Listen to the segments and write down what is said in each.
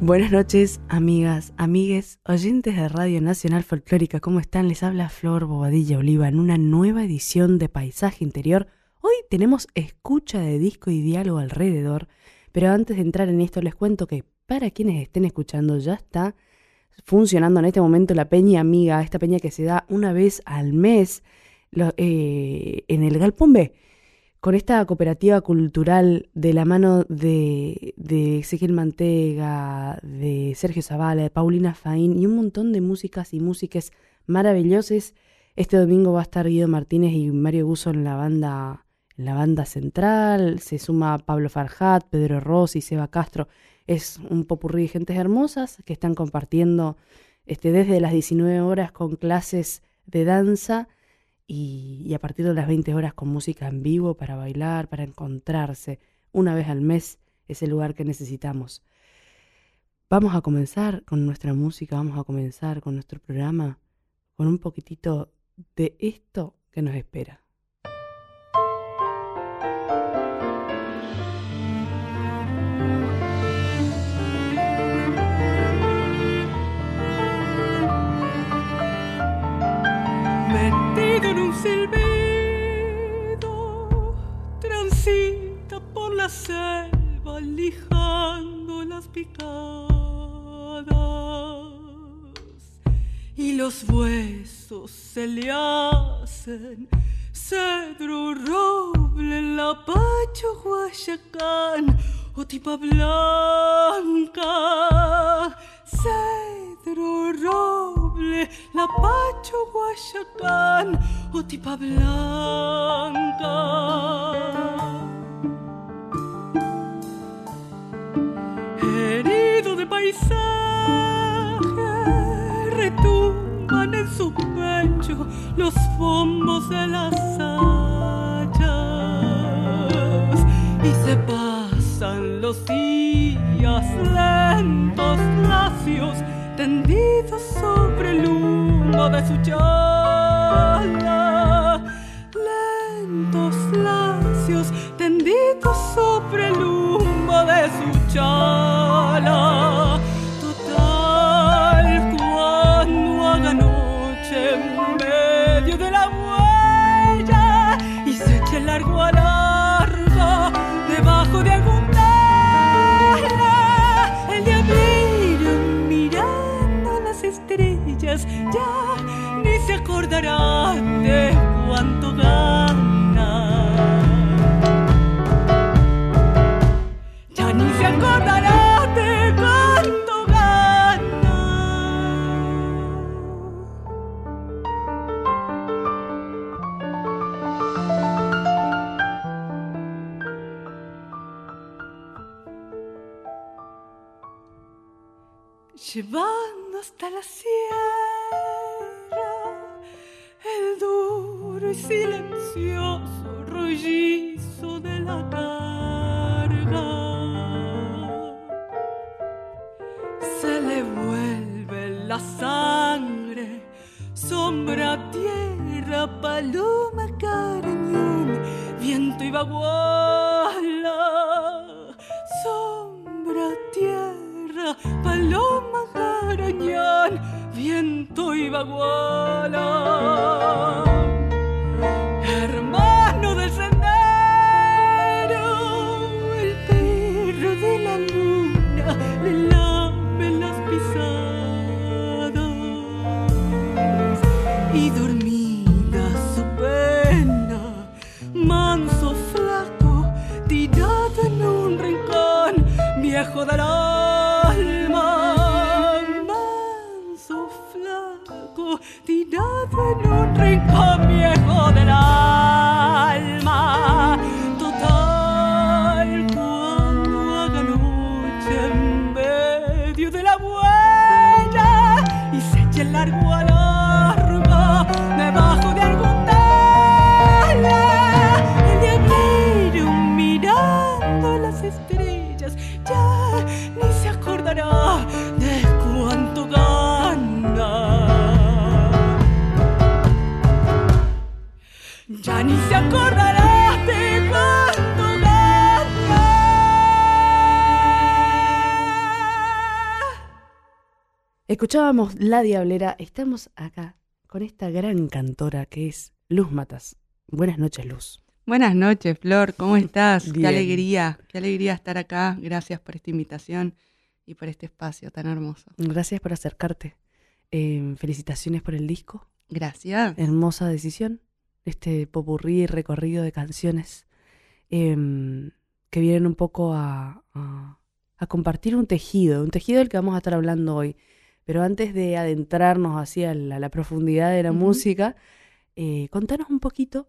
Buenas noches, amigas, amigues, oyentes de Radio Nacional Folclórica. ¿Cómo están? Les habla Flor Bobadilla Oliva en una nueva edición de Paisaje Interior. Hoy tenemos escucha de disco y diálogo alrededor, pero antes de entrar en esto les cuento que para quienes estén escuchando ya está funcionando en este momento la Peña Amiga, esta peña que se da una vez al mes eh, en el Galpón B con esta cooperativa cultural de la mano de, de Ezequiel Mantega, de Sergio Zavala, de Paulina Faín y un montón de músicas y músicas maravillosas. Este domingo va a estar Guido Martínez y Mario Guso en la banda, en la banda central. Se suma Pablo Farjat, Pedro Rossi, Seba Castro. Es un popurrí de gentes hermosas que están compartiendo este, desde las 19 horas con clases de danza y, a partir de las 20 horas con música en vivo para bailar, para encontrarse una vez al mes ese lugar que necesitamos. Vamos a comenzar con nuestra música, vamos a comenzar con nuestro programa, con un poquitito de esto que nos espera. Silbido, transita por la selva lijando las picadas. Y los huesos se le hacen cedro roble la pacho guayacán o tipa blanca cedro roble la pacho guayacán o tipa blanca. Herido de paisaje, retumban en su pecho los bombos de las hachas y se pasan los días lentos, lacios, tendidos sobre el humo de su chala. Lentos, lacios, tendidos sobre el humo de su chala. Ya ni se acordará de cuánto gana. Ya ni se acordará de cuánto llevando hasta la sierra el duro y silencioso rollizo de la carga. Se le vuelve la sangre, sombra, tierra, paloma, cariñón, viento y baguala. Viento se acordará de. Escuchábamos La Diablera, estamos acá con esta gran cantora que es Luz Matas. Buenas noches, Luz. Buenas noches, Flor, ¿cómo estás? Bien. Qué alegría, qué alegría estar acá. Gracias por esta invitación y por este espacio tan hermoso. Gracias por acercarte. Eh, felicitaciones por el disco. Gracias. Hermosa decisión. Este popurrí recorrido de canciones em, que vienen un poco a, a- a compartir un tejido, un tejido del que vamos a estar hablando hoy. Pero antes de adentrarnos hacia la, la profundidad de la música, eh, contanos un poquito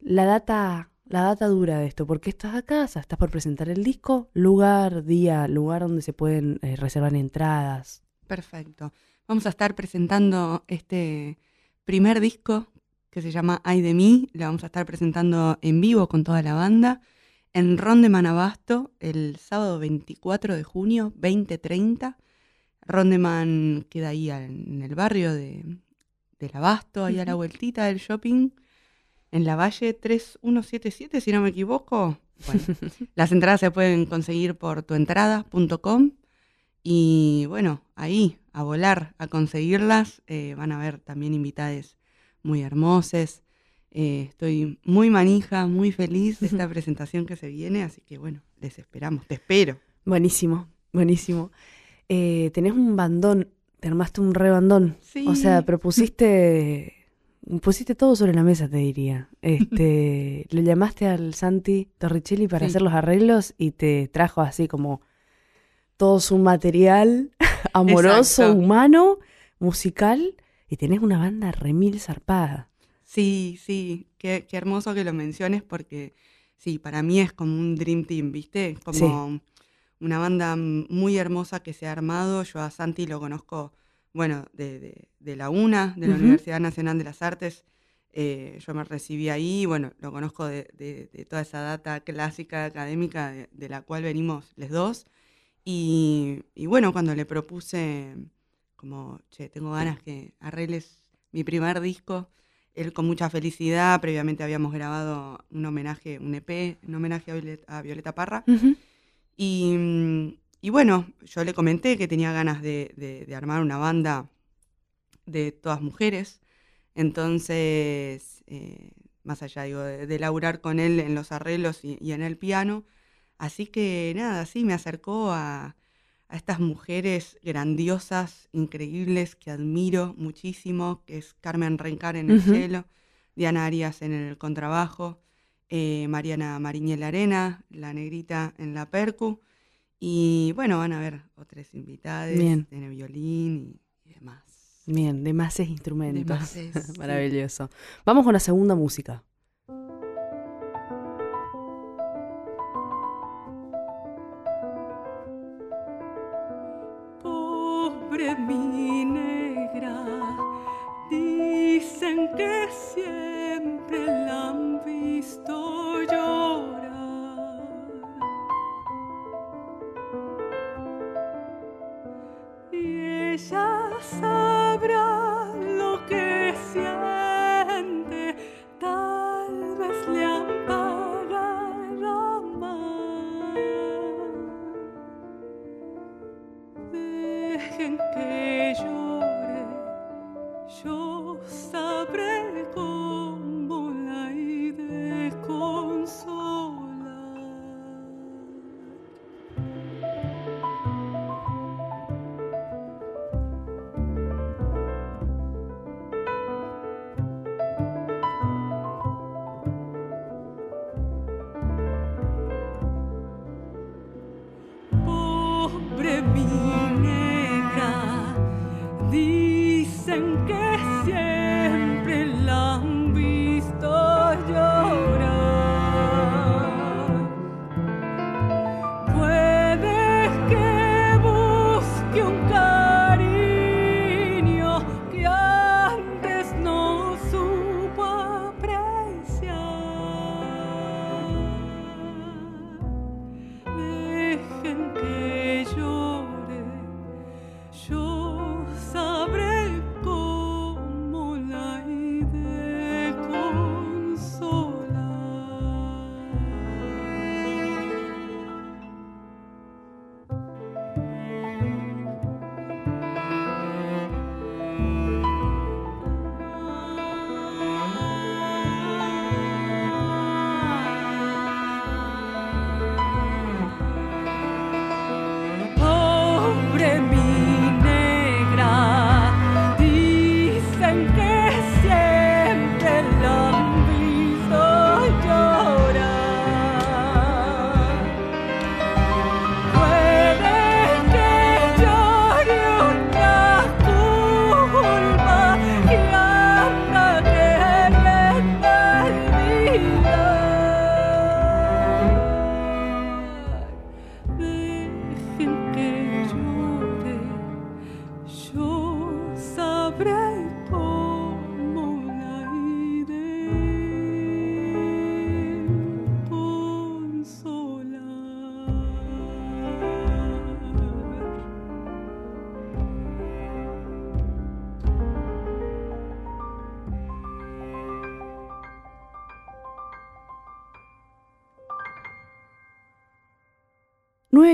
la data, la data dura de esto. ¿Por qué estás acá? ¿Estás por presentar el disco? Lugar, día, lugar donde se pueden eh, reservar entradas. Perfecto. Vamos a estar presentando este primer disco que se llama Ay de mí. Lo vamos a estar presentando en vivo con toda la banda en Ron de Manabasto el sábado 24 de junio, 2030. Rondeman queda ahí en el barrio de, del Abasto, ahí a la vueltita del shopping, en la Valle 3177, si no me equivoco. Bueno, las entradas se pueden conseguir por tuentrada.com y bueno, ahí a volar a conseguirlas. Eh, van a ver también invitades muy hermosas. Eh, estoy muy manija, muy feliz de esta presentación que se viene, así que bueno, les esperamos, te espero. Buenísimo, buenísimo. Eh, tenés un bandón, te armaste un rebandón. Sí. O sea, propusiste, pusiste todo sobre la mesa, te diría. Este, le llamaste al Santi Torricelli para Sí. hacer los arreglos y te trajo así como todo su material amoroso, Exacto. humano, musical, y tenés una banda remil zarpada. Sí, sí, qué, qué hermoso que lo menciones porque sí, para mí es como un Dream Team, ¿viste? Como una banda muy hermosa que se ha armado. Yo a Santi lo conozco, bueno, de, de- de la UNA, de la. Universidad Nacional de las Artes. Eh, yo me recibí ahí, bueno, lo conozco de, de- toda esa data clásica académica de, de la cual venimos los dos. Y, y bueno, cuando le propuse, como, che, tengo ganas que arregles mi primer disco, él con mucha felicidad, previamente habíamos grabado un homenaje, un EP, un homenaje a Violeta, a Violeta Parra. Y, mm, y bueno, yo le comenté que tenía ganas de, de- de armar una banda de todas mujeres. Entonces, eh, más allá digo, de, de laburar con él en los arreglos y, y en el piano. Así que nada, sí, me acercó a, a estas mujeres grandiosas, increíbles, que admiro muchísimo, que es Carmen Rencar en el cielo, Diana Arias en el contrabajo, eh, Mariana Mariñel Arena, la negrita en la percu. Y bueno, van a ver otras invitadas Bien. en el violín y, y demás. Bien, de más instrumentos. Demases, sí. Maravilloso. Vamos con la segunda música. Que siempre la han visto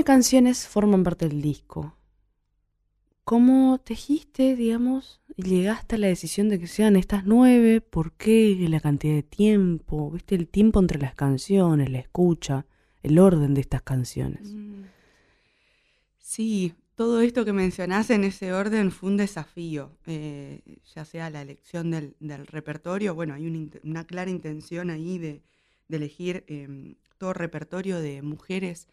canciones forman parte del disco. ¿Cómo tejiste, digamos, y llegaste a la decisión de que sean estas nueve? ¿Por qué? ¿La cantidad de tiempo? ¿Viste el tiempo entre las canciones, la escucha, el orden de estas canciones? Mm. Sí, todo esto que mencionás en ese orden fue un desafío, eh, ya sea la elección del, repertorio, bueno, hay una clara intención ahí de, elegir em, todo repertorio de mujeres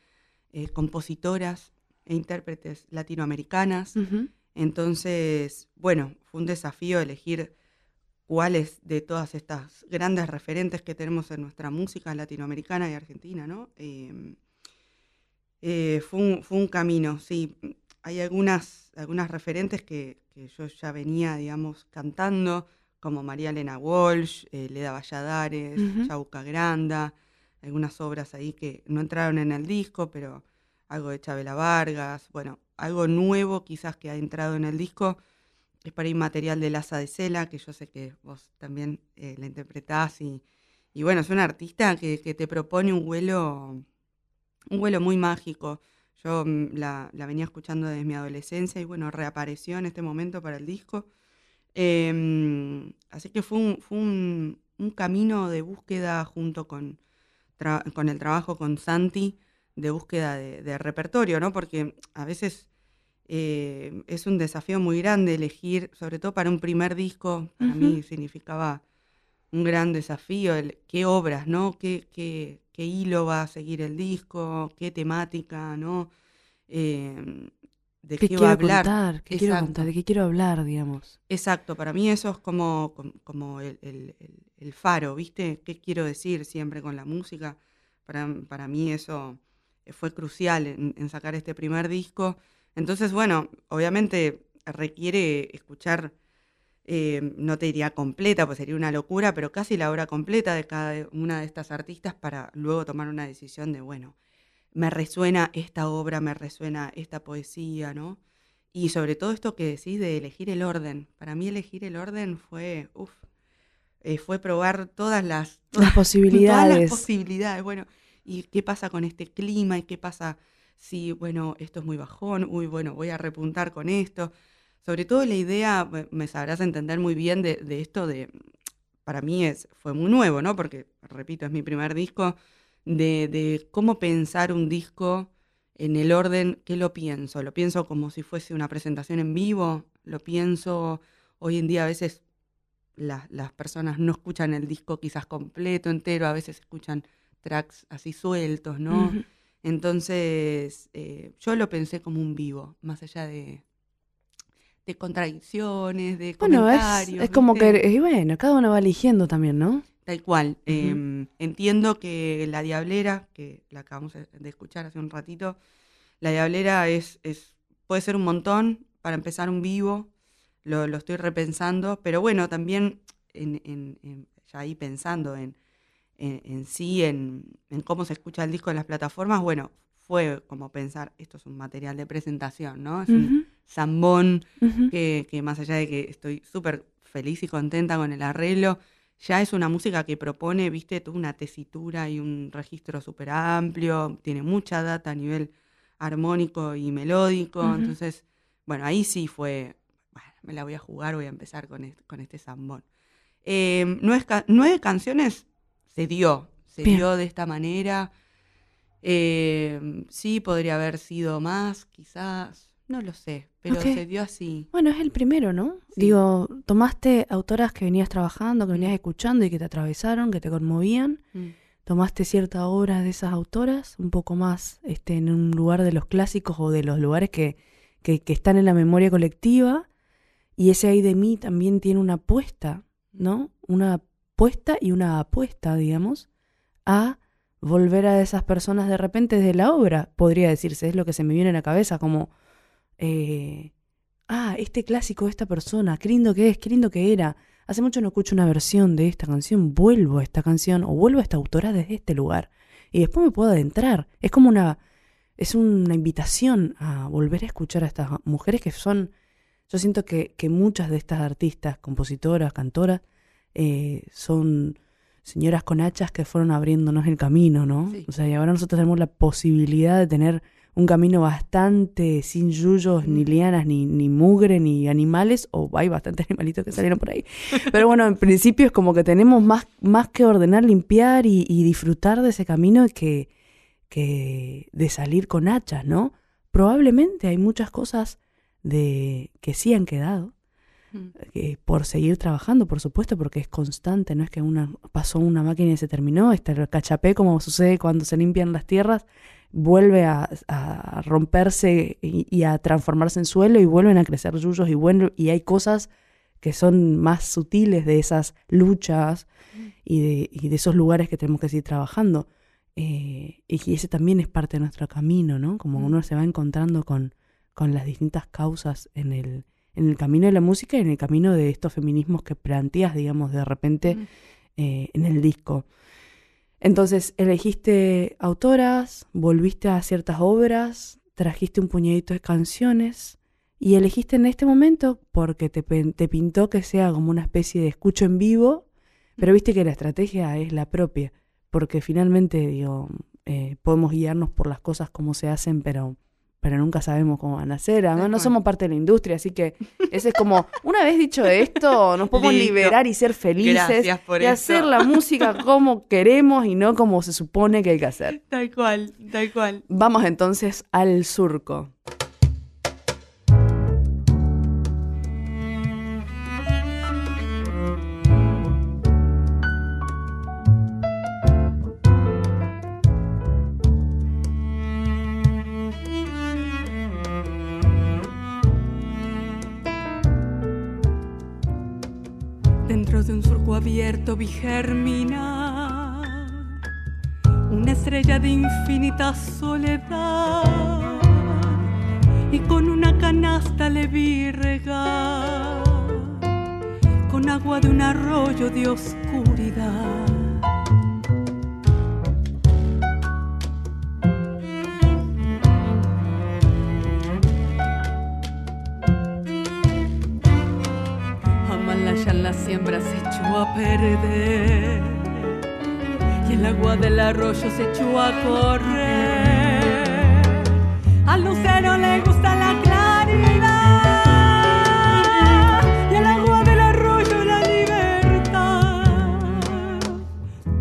eh, compositoras e intérpretes latinoamericanas. Entonces, bueno, fue un desafío elegir cuáles de todas estas grandes referentes que tenemos en nuestra música latinoamericana y argentina, ¿no? Em, eh, fue, un, camino, sí. Hay algunas, algunas referentes que, yo ya venía, digamos, cantando, como María Elena Walsh, eh, Leda Valladares, Chauca Granda, algunas obras ahí que no entraron en el disco, pero algo de Chabela Vargas, bueno, algo nuevo quizás que ha entrado en el disco es para ir material de Laza de Cela, que yo sé que vos también eh, la interpretás y, bueno, es una artista que, te propone un vuelo, un vuelo muy mágico. Yo mm, la, venía escuchando desde mi adolescencia y bueno, reapareció en este momento para el disco. Em, así que fue un, fue un, camino de búsqueda junto con, con el trabajo con Santi, de búsqueda de, repertorio, ¿no? Porque a veces eh, es un desafío muy grande elegir, sobre todo para un primer disco, para mí significaba un gran desafío, el, qué obras, ¿no? Qué, qué, qué, hilo va a seguir el disco, qué temática, ¿no? Eh, de qué, va a hablar. ¿Qué quiero contar? ¿De qué quiero hablar, digamos? Exacto, para mí eso es como, como el, el, faro, ¿viste? ¿Qué quiero decir siempre con la música? Para, para mí eso fue crucial en, sacar este primer disco. Entonces, bueno, obviamente requiere escuchar, eh, no te diría completa, pues sería una locura, pero casi la obra completa de cada una de estas artistas para luego tomar una decisión de, bueno, me resuena esta obra, me resuena esta poesía, ¿no? Y sobre todo esto que decís de elegir el orden. Para mí elegir el orden fue, uff, eh, fue probar todas las, las posibilidades. Todas las posibilidades. Bueno, y qué pasa con este clima y qué pasa si, bueno, esto es muy bajón, uy, bueno, voy a repuntar con esto. Sobre todo la idea, me sabrás entender muy bien de, esto de, para mí es, fue muy nuevo, ¿no? Porque, repito, es mi primer disco, de, de cómo pensar un disco en el orden que lo pienso. Lo pienso como si fuese una presentación en vivo, lo pienso, hoy en día a veces las personas no escuchan el disco quizás completo, entero, a veces escuchan tracks así sueltos, ¿no? Entonces, eh, yo lo pensé como un vivo, más allá de, de contradicciones, de bueno, comentarios. Es, es como que, y bueno, cada uno va eligiendo también, ¿no? Tal cual. Em, entiendo que La Diablera, que la acabamos de escuchar hace un ratito, La Diablera es, es puede ser un montón para empezar un vivo, lo, lo estoy repensando, pero bueno, también en, en, ya ahí pensando en en, sí, en, cómo se escucha el disco en las plataformas, bueno, fue como pensar, esto es un material de presentación, ¿no? Es un zambón que, más allá de que estoy súper feliz y contenta con el arreglo, ya es una música que propone, viste, toda una tesitura y un registro súper amplio, tiene mucha data a nivel armónico y melódico, entonces, bueno, ahí sí fue, bueno, me la voy a jugar, voy a empezar con este, con este zambón. Eh, nueve canciones se dio, se dio de esta manera. Eh, sí, podría haber sido más, quizás, no lo sé, pero se dio así. Bueno, es el primero, ¿no? Digo, tomaste autoras que venías trabajando, que venías escuchando y que te atravesaron, que te conmovían. Mm. Tomaste cierta obra de esas autoras, un poco más este, en un lugar de los clásicos o de los lugares que, que, que están en la memoria colectiva. Y ese ahí de mí también tiene una apuesta, ¿no? Una puesta y una apuesta, digamos, a volver a esas personas de repente de la obra, podría decirse, es lo que se me viene a la cabeza, como, eh, ah, este clásico de esta persona, qué lindo que es, qué lindo que era. Hace mucho no escucho una versión de esta canción, vuelvo a esta canción o vuelvo a esta autora desde este lugar. Y después me puedo adentrar. Es como una, es una invitación a volver a escuchar a estas mujeres que son, yo siento que, que muchas de estas artistas, compositoras, cantoras, eh, son señoras con hachas que fueron abriéndonos el camino, ¿no? O sea, y ahora nosotros tenemos la posibilidad de tener un camino bastante sin yuyos, ni lianas, ni, ni mugre, ni animales, o hay bastantes animalitos que salieron por ahí. Pero bueno, en principio es como que tenemos más, más que ordenar, limpiar y, disfrutar de ese camino que, que de salir con hachas, ¿no? Probablemente hay muchas cosas de que sí han quedado, eh, por seguir trabajando, por supuesto, porque es constante, no es que una pasó una máquina y se terminó, está el cachapé como sucede cuando se limpian las tierras, vuelve a, romperse y, a transformarse en suelo y vuelven a crecer yuyos y bueno, y hay cosas que son más sutiles de esas luchas y de, y de esos lugares que tenemos que seguir trabajando. Eh, y ese también es parte de nuestro camino, ¿no? Como uno se va encontrando con, con las distintas causas en el, en el camino de la música y en el camino de estos feminismos que planteas, digamos, de repente eh, en el disco. Entonces, elegiste autoras, volviste a ciertas obras, trajiste un puñadito de canciones y elegiste en este momento porque te, te pintó que sea como una especie de escucho en vivo, pero viste que la estrategia es la propia, porque finalmente, digo, eh, podemos guiarnos por las cosas como se hacen, pero pero nunca sabemos cómo van a ser. Además, no somos parte de la industria, así que ese es como, una vez dicho esto, nos podemos liberar y ser felices y hacer la música como queremos y no como se supone que hay que hacer. Tal cual, tal cual. Vamos entonces al surco. Germinar. Una estrella de infinita soledad. Y con una canasta le vi regar. Con agua de un arroyo de oscuridad. la siembra se a perder y el agua del arroyo se echó a correr. Al lucero le gusta la claridad y el agua del arroyo la libertad.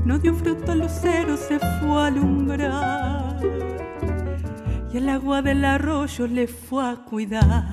No dio fruto al lucero, se fue a alumbrar y el agua del arroyo le fue a cuidar.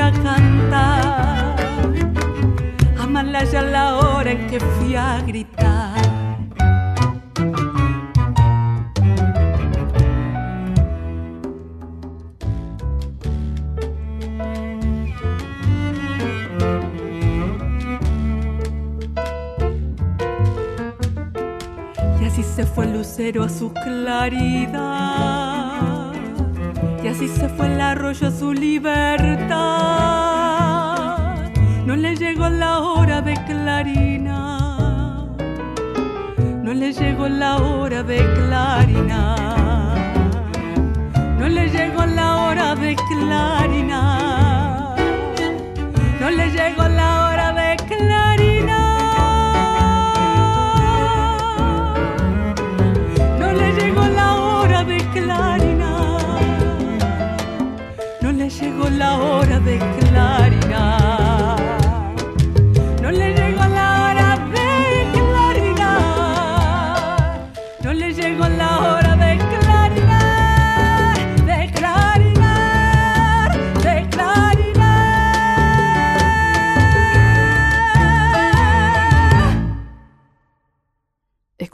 a cantar. Amalaya la hora en que fui a gritar. a su claridad. Y así se fue el arroyo a su libertad. le llegó la hora de clarinar, no le llegó la hora de clarinar, no le llegó la hora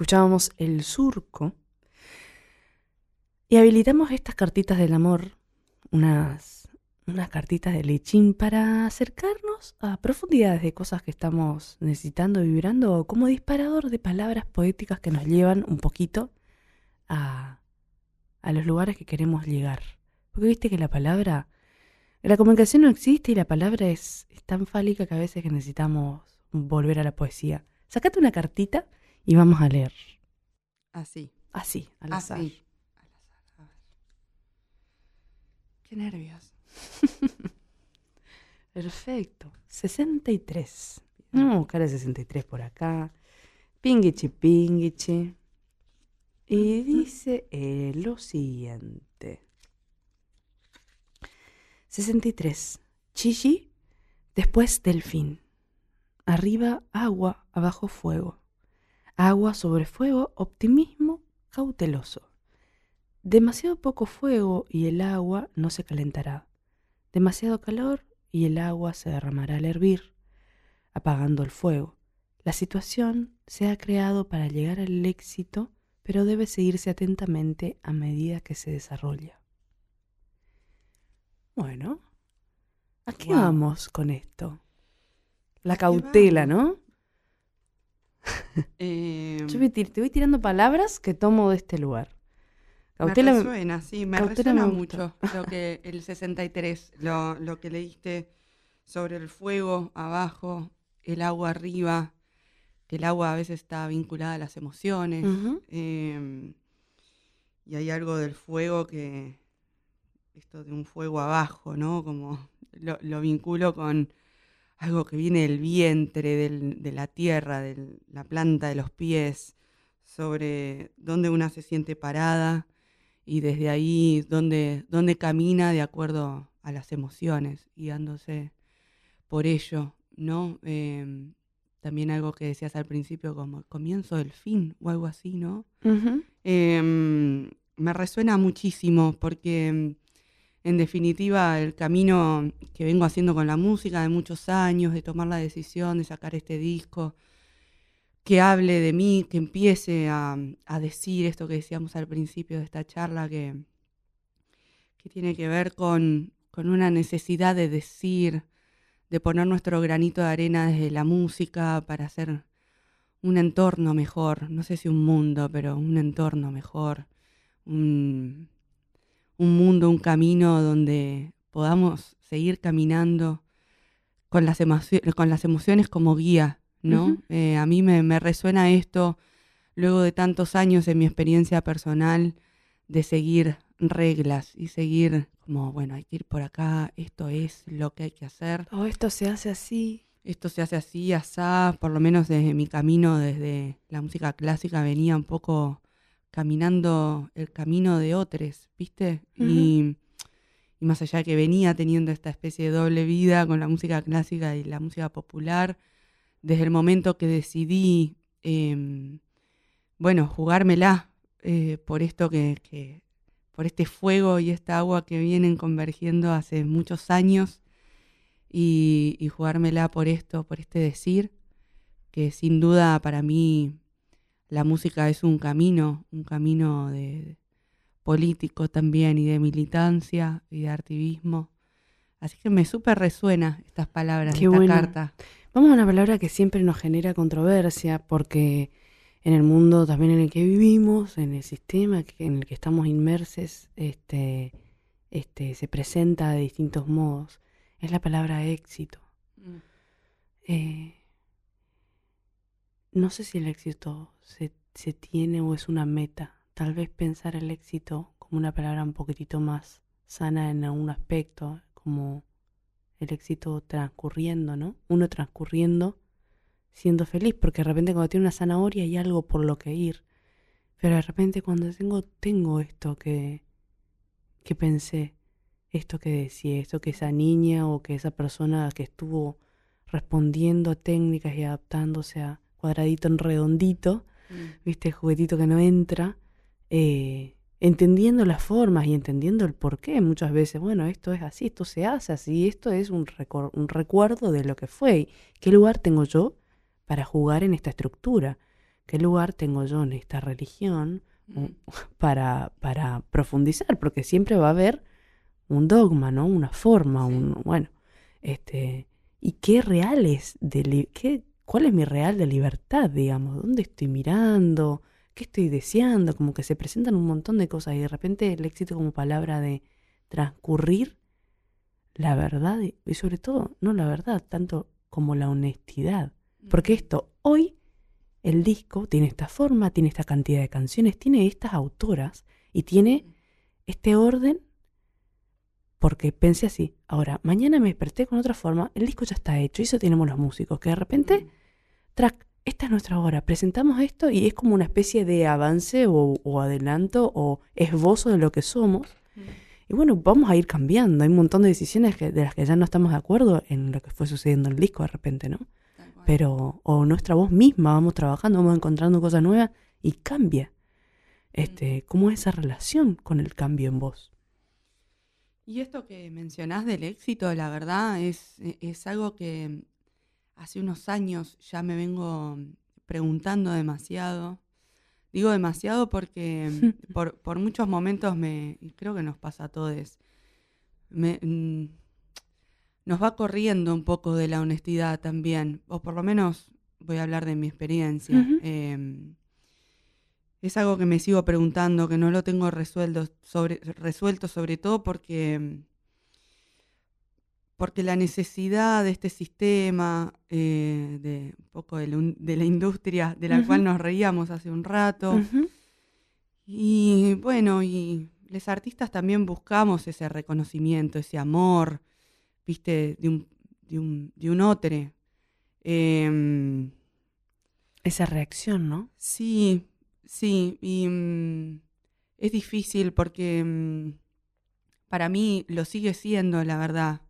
Escuchábamos el surco y habilitamos estas cartitas del amor, unas, unas cartitas de lechín para acercarnos a profundidades de cosas que estamos necesitando vibrando como disparador de palabras poéticas que nos llevan un poquito a, a los lugares que queremos llegar. Porque viste que la palabra, la comunicación no existe y la palabra es, es tan fálica que a veces necesitamos volver a la poesía. Sacate una cartita y vamos a leer. Así. Así, al azar. Así. Al azar. A ver. Qué nervios. Perfecto. 63. Vamos a buscar el 63 por acá. Pinguichi, pinguichi. Y dice eh, lo siguiente. 63. Chichi, después delfín. Arriba agua, abajo fuego. Agua sobre fuego, optimismo cauteloso. Demasiado poco fuego y el agua no se calentará. Demasiado calor y el agua se derramará al hervir, apagando el fuego. La situación se ha creado para llegar al éxito, pero debe seguirse atentamente a medida que se desarrolla. Bueno, ¿a qué vamos con esto? La cautela? ¿no? Eh, Yo voy te voy tirando palabras que tomo de este lugar. me resuena, sí, me resuena me mucho lo que el 63, lo, lo que leíste sobre el fuego abajo, el agua arriba, que el agua a veces está vinculada a las emociones. Eh, y hay algo del fuego que, esto de un fuego abajo, ¿no? Como lo, lo vinculo con algo que viene del vientre, del- de la tierra, de la planta de los pies, sobre dónde una se siente parada y desde ahí dónde, dónde camina de acuerdo a las emociones y dándose por ello, ¿no? Em, también algo que decías al principio como el comienzo del fin o algo así, ¿no? Em, me resuena muchísimo porque em, en definitiva el camino que vengo haciendo con la música de muchos años, de tomar la decisión de sacar este disco, que hable de mí, que empiece a, a decir esto que decíamos al principio de esta charla, que, que tiene que ver con, con una necesidad de decir, de poner nuestro granito de arena desde la música para hacer un entorno mejor, no sé si un mundo, pero un entorno mejor, un mundo, un camino donde podamos seguir caminando con las, con las emociones como guía, ¿no? Eh, a mí me, me resuena esto, luego de tantos años en mi experiencia personal, de seguir reglas y seguir como, bueno, hay que ir por acá, esto es lo que hay que hacer Todo esto se hace así. esto se hace así, asá, por lo menos desde mi camino, desde la música clásica, venía un poco caminando el camino de otros, ¿viste? y, y más allá de que venía teniendo esta especie de doble vida con la música clásica y la música popular, desde el momento que decidí, em, bueno, jugármela eh, por esto que, que- por este fuego y esta agua que vienen convergiendo hace muchos años y, y jugármela por esto, por este decir, que sin duda para mí la música es un camino, un camino de político también y de militancia y de activismo. Así que me súper resuena estas palabras Qué de esta bueno. carta. Vamos a una palabra que siempre nos genera controversia porque en el mundo también en el que vivimos, en el sistema en el que estamos inmersos, este, este, se presenta de distintos modos. Es la palabra éxito. Eh, no sé si el éxito se, se tiene o es una meta. Tal vez pensar el éxito como una palabra un poquitito más sana en algún aspecto, como el éxito transcurriendo, ¿no? Uno transcurriendo siendo feliz, porque de repente cuando tiene una zanahoria hay algo por lo que ir. Pero de repente cuando tengo, tengo esto que, que pensé, esto que decía, esto que esa niña o que esa persona que estuvo respondiendo a técnicas y adaptándose a cuadradito en redondito, Mm. viste, el juguetito que no entra, eh, entendiendo las formas y entendiendo el porqué muchas veces, bueno, esto es así, esto se hace así, esto es un, un recuerdo de lo que fue, qué lugar tengo yo para jugar en esta estructura, qué lugar tengo yo en esta religión Mm. para, para profundizar, porque siempre va a haber un dogma, ¿no? Una forma, Sí. un, bueno, este, y qué real es de li- qué, cuál es mi real de libertad, digamos, dónde estoy mirando, qué estoy deseando, como que se presentan un montón de cosas y de repente el éxito como palabra de transcurrir la verdad y, sobre todo no la verdad, tanto como la honestidad, porque esto hoy el disco tiene esta forma, tiene esta cantidad de canciones, tiene estas autoras y tiene este orden porque pensé así. Ahora, mañana me desperté con otra forma, el disco ya está hecho y eso tenemos los músicos, que de repente. Track, esta es nuestra hora, presentamos esto y es como una especie de avance o, o adelanto o esbozo de lo que somos. Mm. Y bueno, vamos a ir cambiando, hay un montón de decisiones que- de las que ya no estamos de acuerdo en lo que fue sucediendo en el disco de repente, ¿no? Pero o nuestra voz misma vamos trabajando, vamos encontrando cosas nuevas y cambia. Este, ¿cómo es esa relación con el cambio en voz? Y esto que mencionás del éxito, la verdad, es, e- es algo que hace unos años ya me vengo preguntando demasiado. Digo demasiado porque por, por muchos momentos me, y creo que nos pasa a todos, me, mm, nos va corriendo un poco de la honestidad también, o por lo menos voy a hablar de mi experiencia. Em, es algo que me sigo preguntando, que no lo tengo resuelto, sobre, resuelto sobre todo porque, porque la necesidad de este sistema, eh, de un poco de la, un- de la industria de la cual nos reíamos hace un rato, y bueno, y los artistas también buscamos ese reconocimiento, ese amor, viste, de un, de un, de un otre. Em, Esa reacción, ¿no? Sí, sí, y mm, es difícil porque mm, para mí lo sigue siendo, la verdad,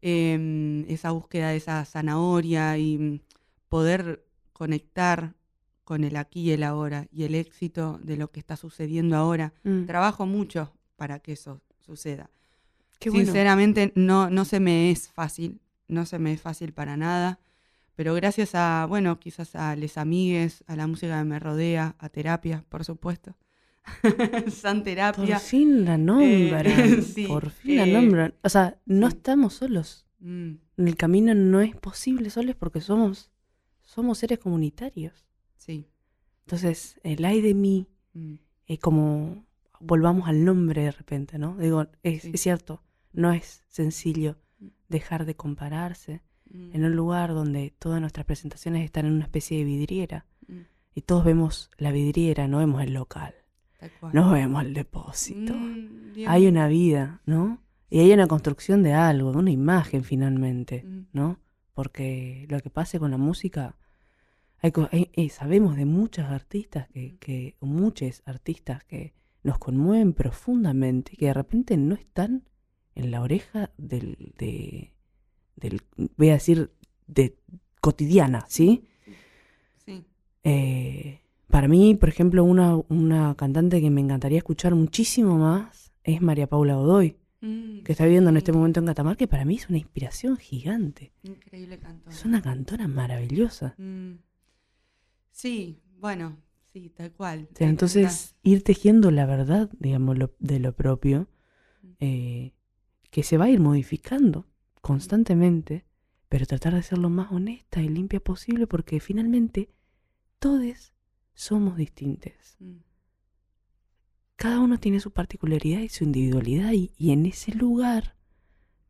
em, esa búsqueda de esa zanahoria y poder conectar con el aquí y el ahora y el éxito de lo que está sucediendo ahora. Mm. Trabajo mucho para que eso suceda. Qué bueno. Sinceramente, no, no se me es fácil, no se me es fácil para nada, pero gracias a, bueno, quizás a les amigues, a la música que me rodea, a terapia, por supuesto. San Por terapia. fin la nombran. sí, por fin la eh, nombran. O sea, no sí. estamos solos. Mm, El camino no es posible solos porque somos, somos seres comunitarios. sí. Entonces, el ay de mí, mm, es como volvamos al nombre de repente, ¿no? Digo, es, Sí. es cierto, no es sencillo Mm. dejar de compararse mm, en un lugar donde todas nuestras presentaciones están en una especie de vidriera mm, y todos vemos la vidriera, no vemos el local, tal cual. no vemos el depósito. Mm. Hay una vida, ¿no? Y hay una construcción de algo, de una imagen finalmente, Mm, ¿no? Porque lo que pase con la música, hay, eh, sabemos de muchos artistas que, que, o muchos artistas que nos conmueven profundamente y que de repente no están en la oreja del, de, del voy a decir, de cotidiana, ¿sí? Sí. Eh, para mí, por ejemplo, una, una cantante que me encantaría escuchar muchísimo más es María Paula Godoy, Mm, que está viviendo en este momento en Catamarca, que para mí es una inspiración gigante. Increíble cantor. Es una cantora maravillosa. Mm. Sí, bueno, sí, tal cual. O sea, Te entonces, ir tejiendo la verdad, digamos, lo- de lo propio, eh, que se va a ir modificando constantemente, pero tratar de ser lo más honesta y limpia posible, porque finalmente todos somos distintos. Mm, Cada uno tiene su particularidad y su individualidad, y, y en ese lugar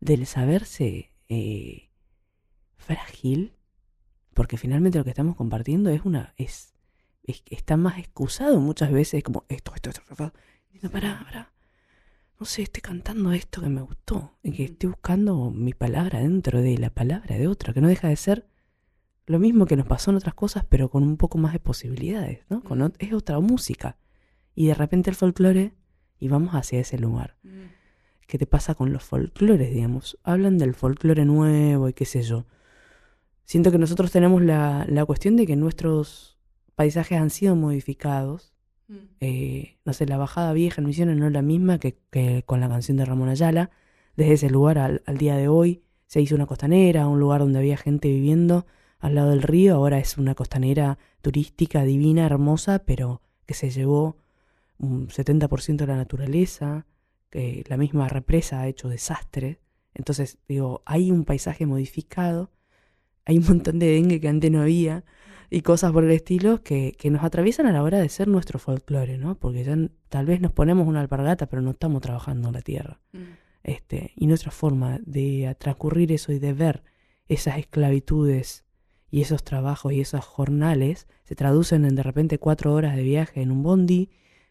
del saberse eh, frágil, porque finalmente lo que estamos compartiendo es una. es, es- está más excusado muchas veces como esto, esto, esto, esto. Pará, pará. no sé, esté cantando esto que me gustó y que esté buscando mi palabra dentro de la palabra de otra, que no deja de ser lo mismo que nos pasó en otras cosas, pero con un poco más de posibilidades, ¿no? Con ot- es otra música. Y de repente el folclore, y vamos hacia ese lugar. ¿Qué te pasa con los folclores, digamos? Hablan del folclore nuevo y qué sé yo. Siento que nosotros tenemos la, la cuestión de que nuestros paisajes han sido modificados. Eh, no sé, la bajada vieja en Misiones no es la misma que, que con la canción de Ramón Ayala. Desde ese lugar al, al día de hoy se hizo una costanera, un lugar donde había gente viviendo al lado del río. Ahora es una costanera turística, divina, hermosa, pero que se llevó un 70% de la naturaleza, que la misma represa ha hecho desastres. Entonces, digo, hay un paisaje modificado, hay un montón de dengue que antes no había y cosas por el estilo que, que nos atraviesan a la hora de ser nuestro folclore, ¿no? Porque ya tal vez nos ponemos una alpargata, pero no estamos trabajando en la tierra. Este, y nuestra forma de transcurrir eso y de ver esas esclavitudes y esos trabajos y esos jornales se traducen en de repente cuatro horas de viaje en un bondi.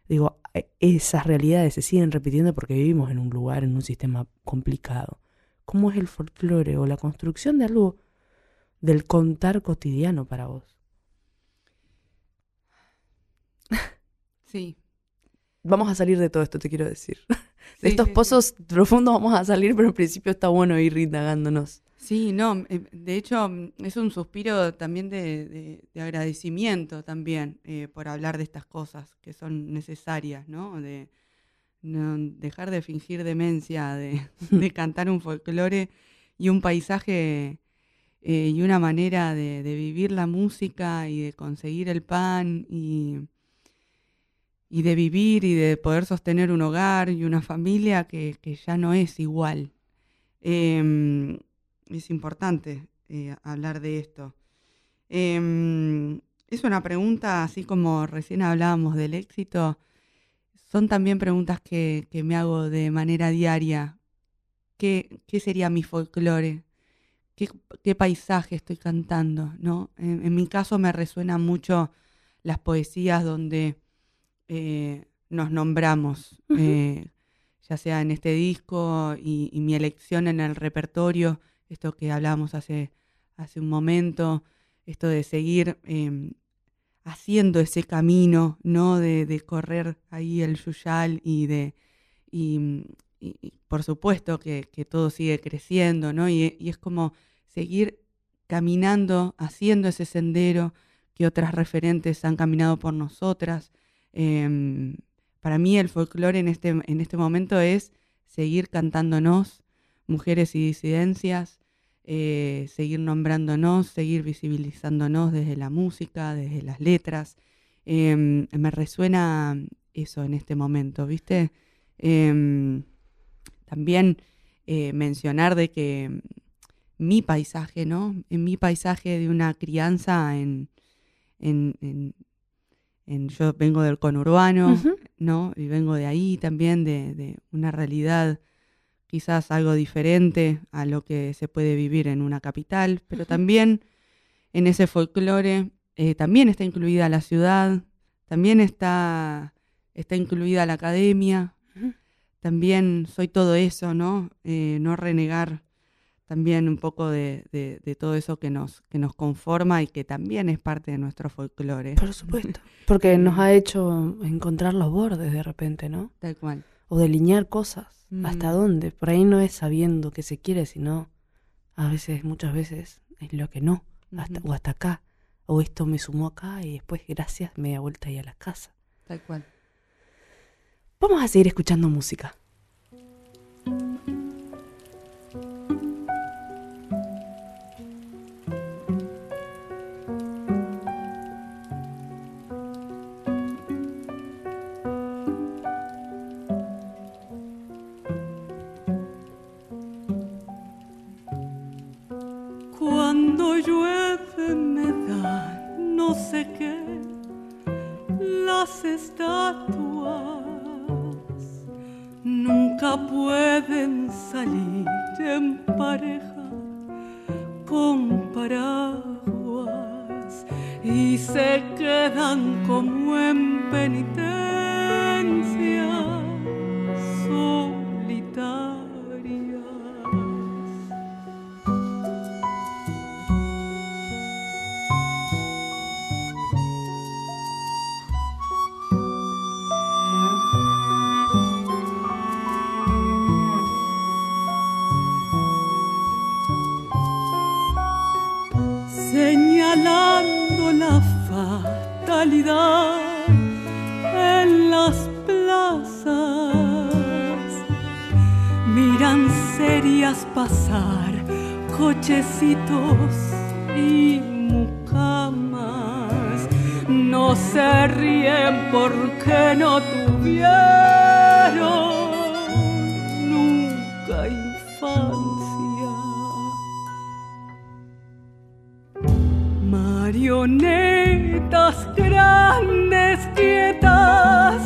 Digo, e- esas realidades se siguen repitiendo porque vivimos en un lugar, en un sistema complicado. ¿Cómo es el folclore o la construcción de algo del contar cotidiano para vos? Sí. Vamos a salir de todo esto, te quiero decir. De estos sí, sí. pozos profundos vamos a salir, pero en principio está bueno ir indagándonos. Sí, no, eh, de hecho mm, es un suspiro también de, de- de agradecimiento también eh, por hablar de estas cosas que son necesarias, ¿no? De no dejar de fingir demencia, de, cantar un folclore y un paisaje eh, y una manera de, vivir la música y de conseguir el pan y, de vivir y de poder sostener un hogar y una familia que, que ya no es igual. Em, es importante eh, hablar de esto. Em, es una pregunta, así como recién hablábamos del éxito, son también preguntas que, que me hago de manera diaria. ¿Qué, qué sería mi folclore? ¿Qué, qué paisaje estoy cantando? ¿no? En, en mi caso me resuenan mucho las poesías donde eh, nos nombramos, eh, ya sea en este disco y, y mi elección en el repertorio, esto que hablábamos hace, hace un momento, esto de seguir eh, haciendo ese camino, ¿no? De, de correr ahí el yuyal y de. Y, y por supuesto que, que todo sigue creciendo, ¿no? Y, y es como seguir caminando, haciendo ese sendero que otras referentes han caminado por nosotras. Em, para mí el folclore en este, en este momento es seguir cantándonos, mujeres y disidencias, eh, seguir nombrándonos, seguir visibilizándonos desde la música, desde las letras. Em, me resuena eso en este momento, ¿viste? Em, también eh, mencionar de que mi paisaje, ¿no? En mi paisaje de una crianza en, en, en- en- yo vengo del conurbano. ¿no? Y vengo de ahí también, de, de una realidad quizás algo diferente a lo que se puede vivir en una capital, pero también en ese folclore eh, también está incluida la ciudad, también está, está incluida la academia, también soy todo eso, ¿no? Eh, no renegar también un poco de, de- de todo eso que nos, que nos conforma y que también es parte de nuestro folclore. Por supuesto. Porque nos ha hecho encontrar los bordes de repente, ¿no? Tal cual. O delinear cosas. Mm. ¿Hasta dónde? Por ahí no es sabiendo qué se quiere, sino a veces, muchas veces, es lo que no. Hasta. O hasta acá. O esto me sumó acá y después, gracias, media vuelta ahí a la casa. Tal cual. Vamos a seguir escuchando música. Las estatuas. Nunca pueden salir en pareja con paraguas y se quedan como en penitencia pasar cochecitos y mucamas. No se ríen porque no tuvieron nunca infancia. Marionetas grandes, quietas,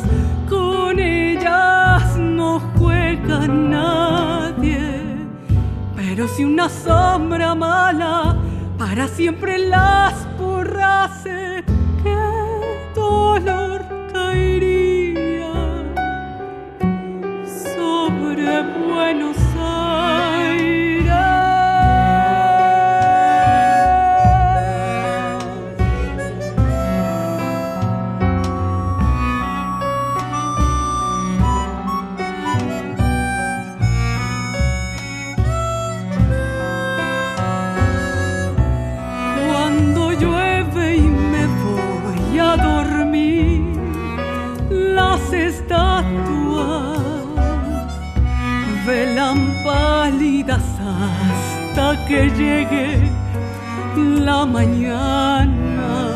con ellas no juegan nada pero si una sombra mala para siempre las que llegue la mañana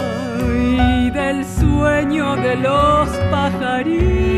y del sueño de los pajarillos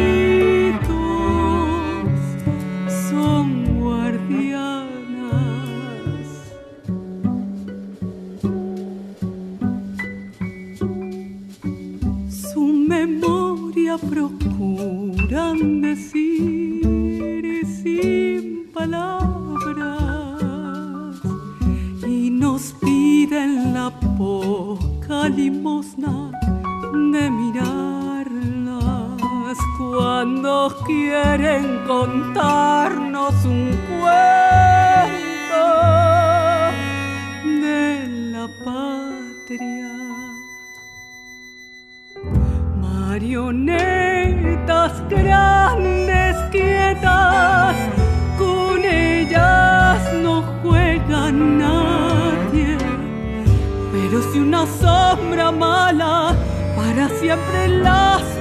quieren contarnos un cuento de la patria. Marionetas grandes, quietas, con ellas no juega nadie. Pero si una sombra mala para siempre las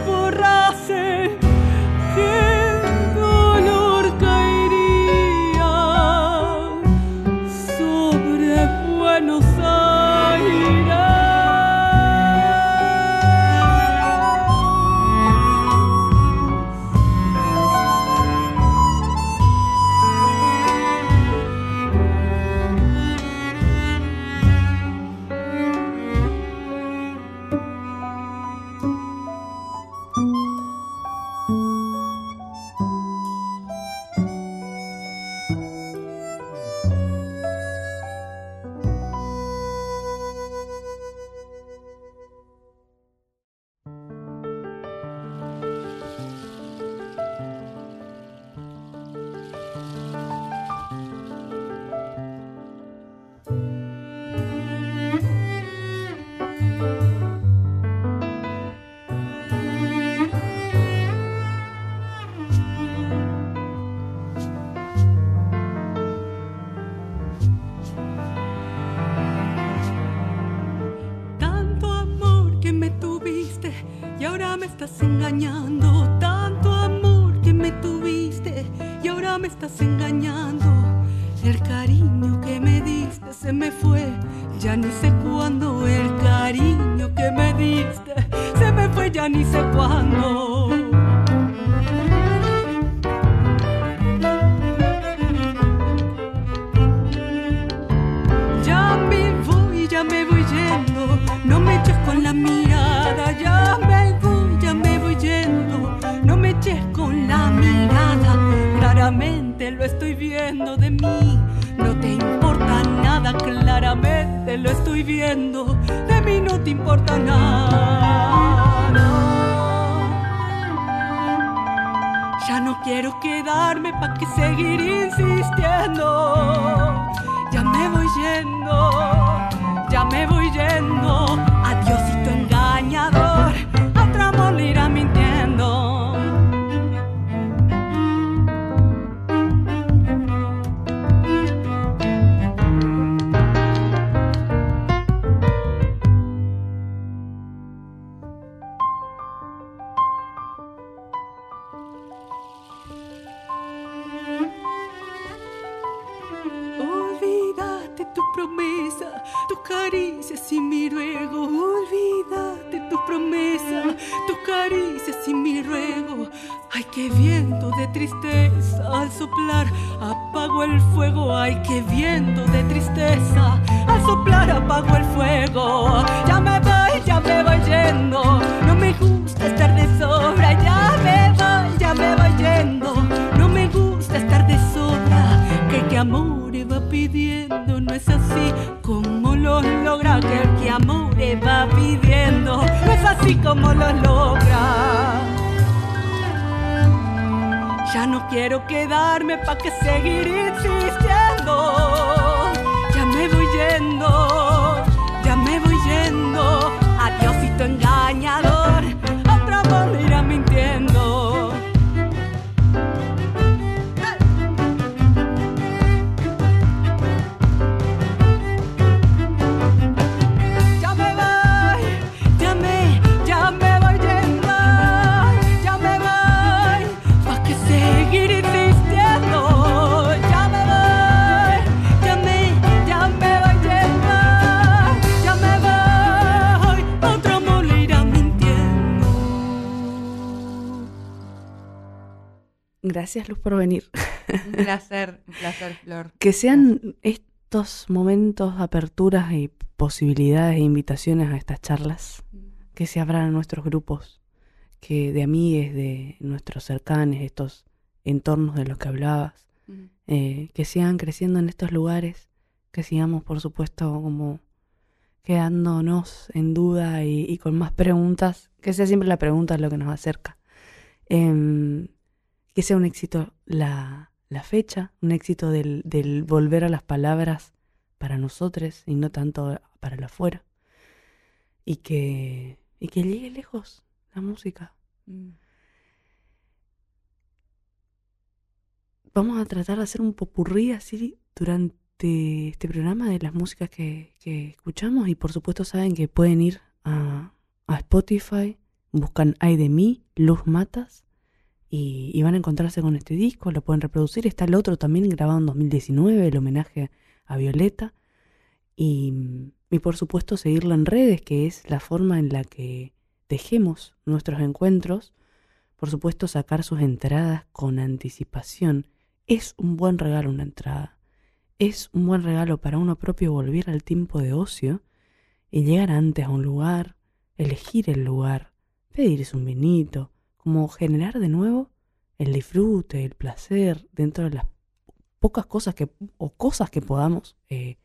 Gracias, Luz, por venir. Un placer, un placer, Flor. Que sean estos momentos, aperturas y posibilidades e invitaciones a estas charlas, que se abran a nuestros grupos, que de amigues, de nuestros cercanos, estos entornos de los que hablabas, eh, que sigan creciendo en estos lugares, que sigamos, por supuesto, como quedándonos en duda y, y con más preguntas, que sea siempre la pregunta lo que nos acerca. Em, que sea un éxito la, la fecha, un éxito del, del volver a las palabras para nosotros y no tanto para el afuera. Y que, y que llegue lejos la música. Mm. Vamos a tratar de hacer un popurrí así durante este programa de las músicas que, que escuchamos y por supuesto saben que pueden ir a, a Spotify, buscan Ay de mí, Luz Matas y, van a encontrarse con este disco, lo pueden reproducir. Está el otro también grabado en 2019, el homenaje a Violeta. Y, y por supuesto seguirlo en redes, que es la forma en la que dejemos nuestros encuentros. Por supuesto sacar sus entradas con anticipación. Es un buen regalo una entrada. Es un buen regalo para uno propio volver al tiempo de ocio y llegar antes a un lugar, elegir el lugar, pedirse un vinito, como generar de nuevo el disfrute, el placer dentro de las pocas cosas que o cosas que podamos eh,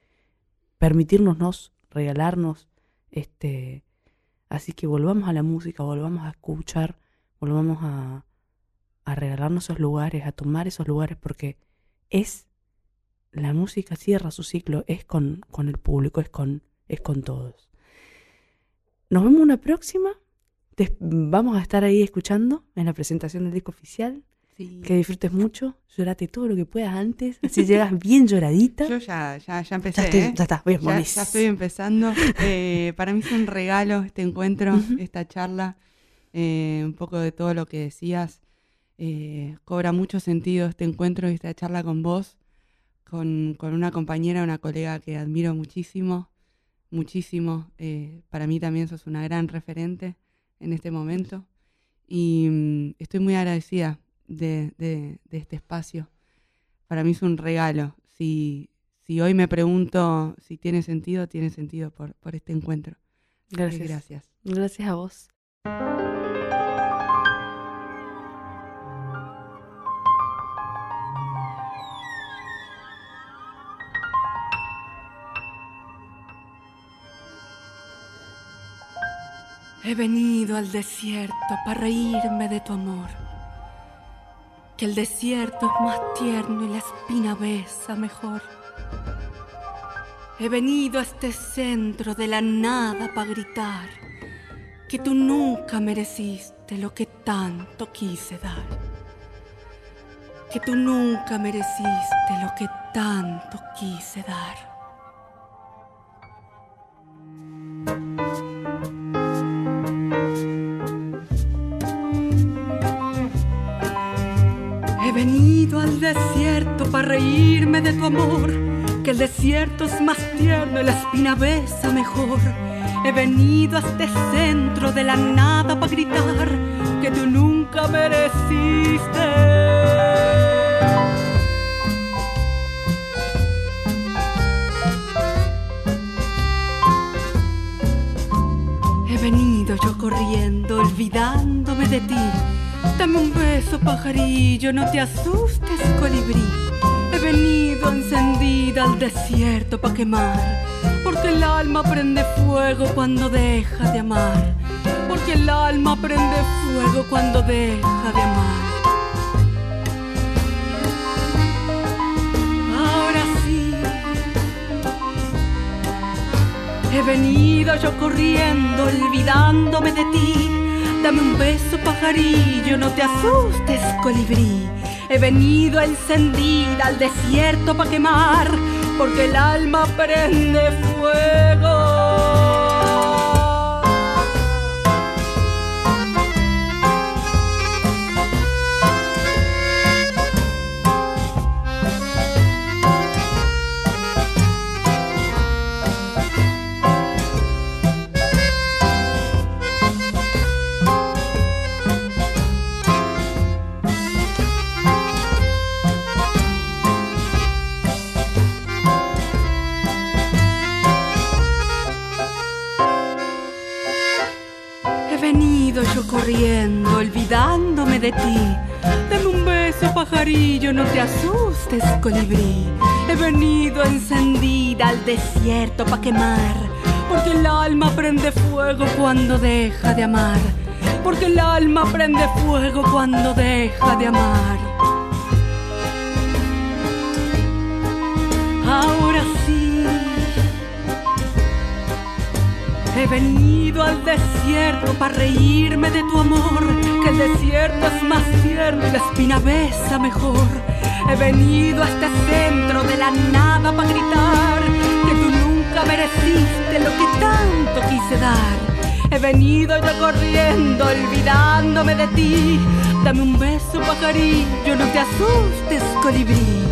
permitirnos regalarnos este así que volvamos a la música volvamos a escuchar volvamos a, a regalarnos esos lugares a tomar esos lugares porque es la música cierra su ciclo es con, con el público es con es con todos. Nos vemos una próxima vamos a estar ahí escuchando en la presentación del disco oficial Sí. que disfrutes mucho, llorate todo lo que puedas antes, así llegas bien lloradita. Yo ya, ya, ya ya, empecé. estoy- ¿eh? ya está, bien, Ya, buenísimo. ya estoy empezando. Eh, para mí es un regalo este encuentro, esta charla, eh, un poco de todo lo que decías. Cobra mucho sentido este encuentro y esta charla con vos, con, con una compañera, una colega que admiro muchísimo, muchísimo. Para mí también sos una gran referente en este momento y mm, estoy muy agradecida de, de- de este espacio. Para mí es un regalo. Si, si hoy me pregunto si tiene sentido, tiene sentido por, por este encuentro. Gracias. Gracias. Gracias a vos. He venido al desierto para reírme de tu amor. Que el desierto es más tierno y la espina besa mejor. He venido a este centro de la nada para gritar que tú nunca mereciste lo que tanto quise dar. Que tú nunca mereciste lo que tanto quise dar. Desierto para reírme de tu amor, que el desierto es más tierno y la espina besa mejor. He venido a este centro de la nada para gritar que tú nunca mereciste. He venido yo corriendo, olvidándome de ti. Dame un beso, pajarillo, no te asustes, colibrí. He venido encendida al desierto para quemar porque el alma prende fuego cuando deja de amar. Porque el alma prende fuego cuando deja de amar. Ahora sí. He venido yo corriendo, olvidándome de ti. Dame un beso, pajarillo, no te asustes, colibrí. He venido encendida al desierto para quemar porque el alma prende fuego. Ti. Dame un beso, pajarillo, no te asustes, colibrí. He venido encendida al desierto para quemar, porque el alma prende fuego cuando deja de amar. Porque el alma prende fuego cuando deja de amar. Ahora He venido al desierto para reírme de tu amor, que el desierto es más tierno y la espina besa mejor. He venido a este centro de la nada para gritar que tú nunca mereciste lo que tanto quise dar. He venido yo corriendo, olvidándome de ti. Dame un beso, pajarillo, no te asustes, colibrí.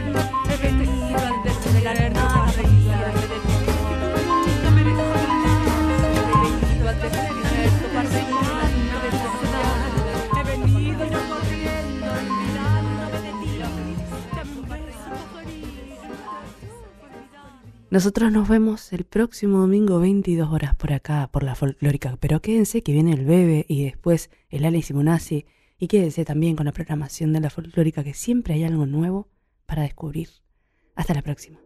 Nosotros nos vemos el próximo domingo 22 horas por acá, por la folclórica, pero quédense que viene el Bebe y después el Ale Simonazzi y quédense también con la programación de la folclórica que siempre hay algo nuevo para descubrir. Hasta la próxima.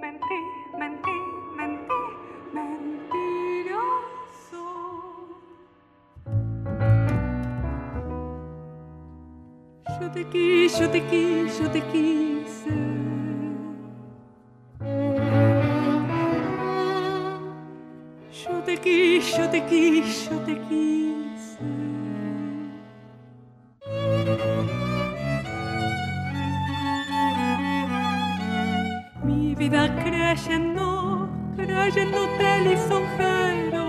Mentí, mentí, mentí, mentiroso. Yo te quise, yo te quise, yo te quise. Yo te quise, yo te quise, yo te quise. Mi vida creyendo, creyéndote lisonjero.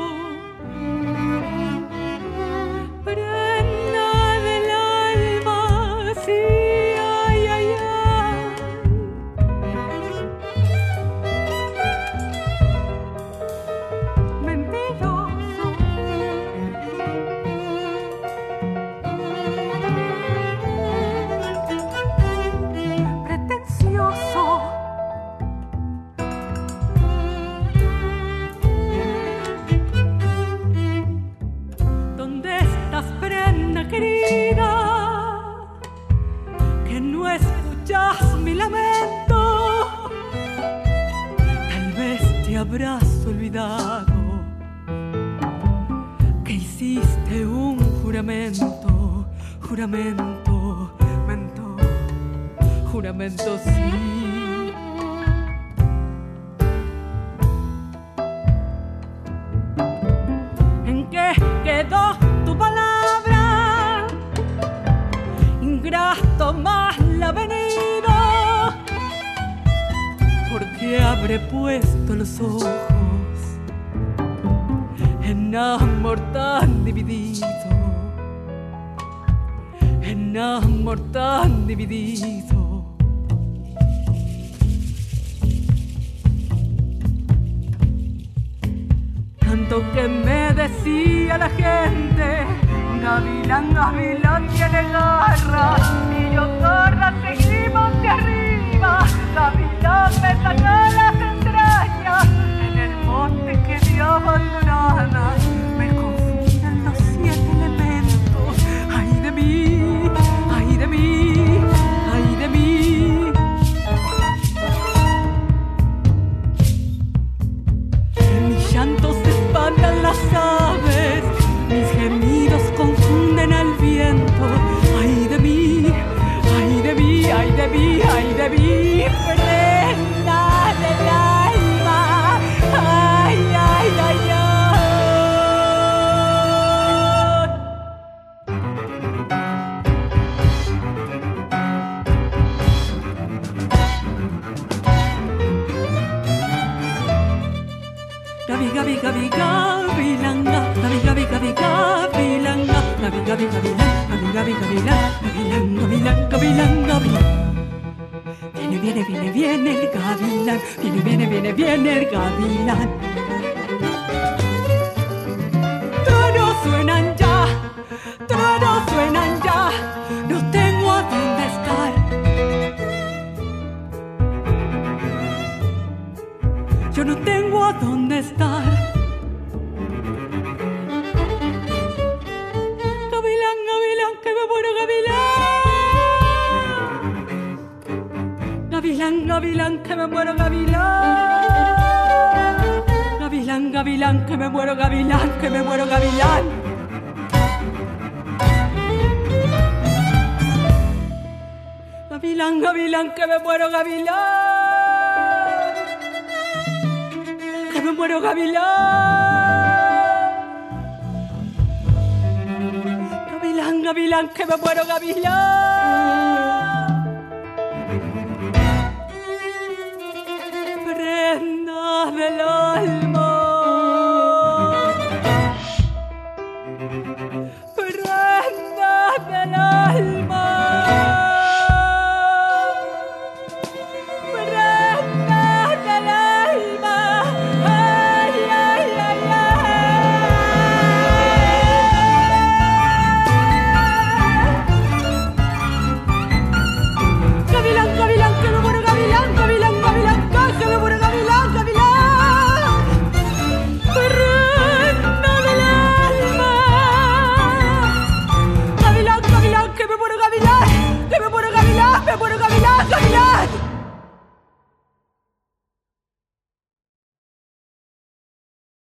Juramento, mento, juramento sí. ¿En qué quedó tu palabra? Ingrato mal venido, porque habré puesto los ojos en amor tan dividido, en amor tan dividido. Tanto que me decía la gente, Gavilán, Gavilán tiene garra, y yo garra seguimos de arriba, Gavilán me saca las entrañas, en el monte que dio abandonada, de mí, prenda del alma. Ay, ay, ay, ay. Gabi, gabi, gabi, gavilanga, gabi, gabi, gabi, gavilanga, gabi, gabi, gavilán, gabi, gabi, gavilán, gavilán, gavilán, gavilán, gavilán. Viene, viene, viene, viene el gavilán, viene, viene, viene, viene el gavilán. Todos suenan ya, todos suenan ya, no tengo a dónde estar. Yo no tengo a dónde estar. Gavilán. Gavilán, que me muero, gavilán. Gavilán, gavilán, que me muero, gavilán, que me muero, gavilán. Gavilán, gavilán, que me muero, gavilán. Que me muero, gavilán. Gavilán, gavilán, que me muero, gavilán.